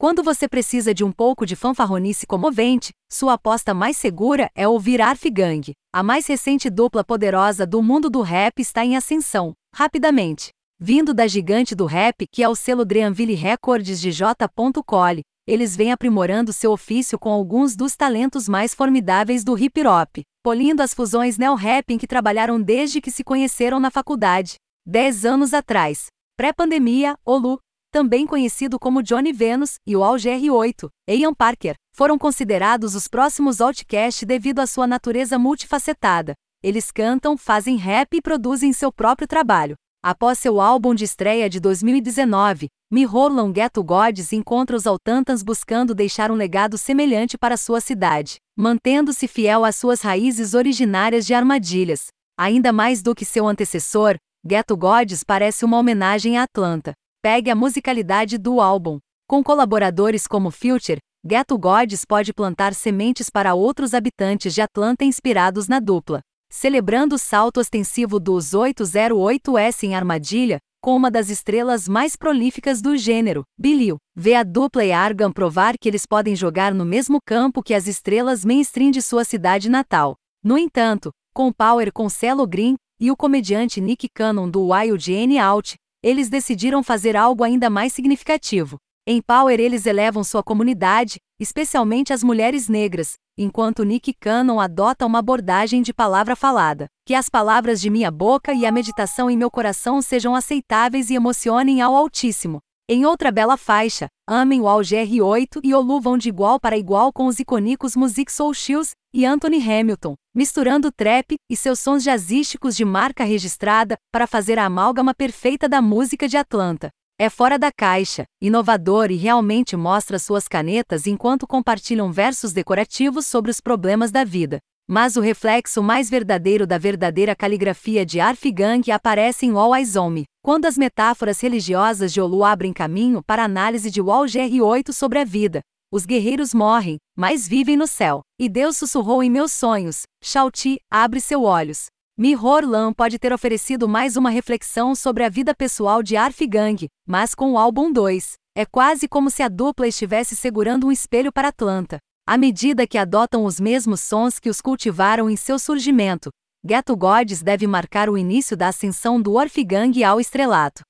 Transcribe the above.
Quando você precisa de um pouco de fanfarronice comovente, sua aposta mais segura é ouvir Arfgang. A mais recente dupla poderosa do mundo do rap está em ascensão, rapidamente. Vindo da gigante do rap, que é o selo Dreamville Records de J. Cole, eles vêm aprimorando seu ofício com alguns dos talentos mais formidáveis do hip hop, polindo as fusões neo-rap em que trabalharam desde que se conheceram na faculdade. Dez anos atrás, pré-pandemia, Olu, também conhecido como Johnny Venus, e o AlGR8, Ian Parker, foram considerados os próximos Outcast devido à sua natureza multifacetada. Eles cantam, fazem rap e produzem seu próprio trabalho. Após seu álbum de estreia de 2019, Mirrorlon Ghetto Gods encontra os Altantans buscando deixar um legado semelhante para sua cidade, mantendo-se fiel às suas raízes originárias de armadilhas. Ainda mais do que seu antecessor, Ghetto Gods parece uma homenagem a Atlanta. Pegue a musicalidade do álbum. Com colaboradores como Future, Ghetto Gods pode plantar sementes para outros habitantes de Atlanta inspirados na dupla. Celebrando o salto ostensivo dos 808S em Armadilha, com uma das estrelas mais prolíficas do gênero, Billy, vê a dupla e Argan provar que eles podem jogar no mesmo campo que as estrelas mainstream de sua cidade natal. No entanto, com Power com Celo Green e o comediante Nick Cannon do Wild N Out, eles decidiram fazer algo ainda mais significativo. Em Power eles elevam sua comunidade, especialmente as mulheres negras, enquanto Nick Cannon adota uma abordagem de palavra falada. Que as palavras de minha boca e a meditação em meu coração sejam aceitáveis e emocionem ao Altíssimo. Em outra bela faixa, amem o AlGR8 e Olu vão de igual para igual com os icônicos Music Soul Shoes e Anthony Hamilton, misturando trap e seus sons jazzísticos de marca registrada para fazer a amálgama perfeita da música de Atlanta. É fora da caixa, inovador e realmente mostra suas canetas enquanto compartilham versos decorativos sobre os problemas da vida. Mas o reflexo mais verdadeiro da verdadeira caligrafia de Arfgang aparece em All Eyes On Me, quando as metáforas religiosas de Olu abrem caminho para a análise de Wall GR8 sobre a vida. Os guerreiros morrem, mas vivem no céu. E Deus sussurrou em meus sonhos: Shauti, abre seus olhos. Mihor Lan pode ter oferecido mais uma reflexão sobre a vida pessoal de Arfgang, mas com o álbum 2, é quase como se a dupla estivesse segurando um espelho para Atlanta. À medida que adotam os mesmos sons que os cultivaram em seu surgimento, Ghetto Gods deve marcar o início da ascensão do Orfigang ao estrelato.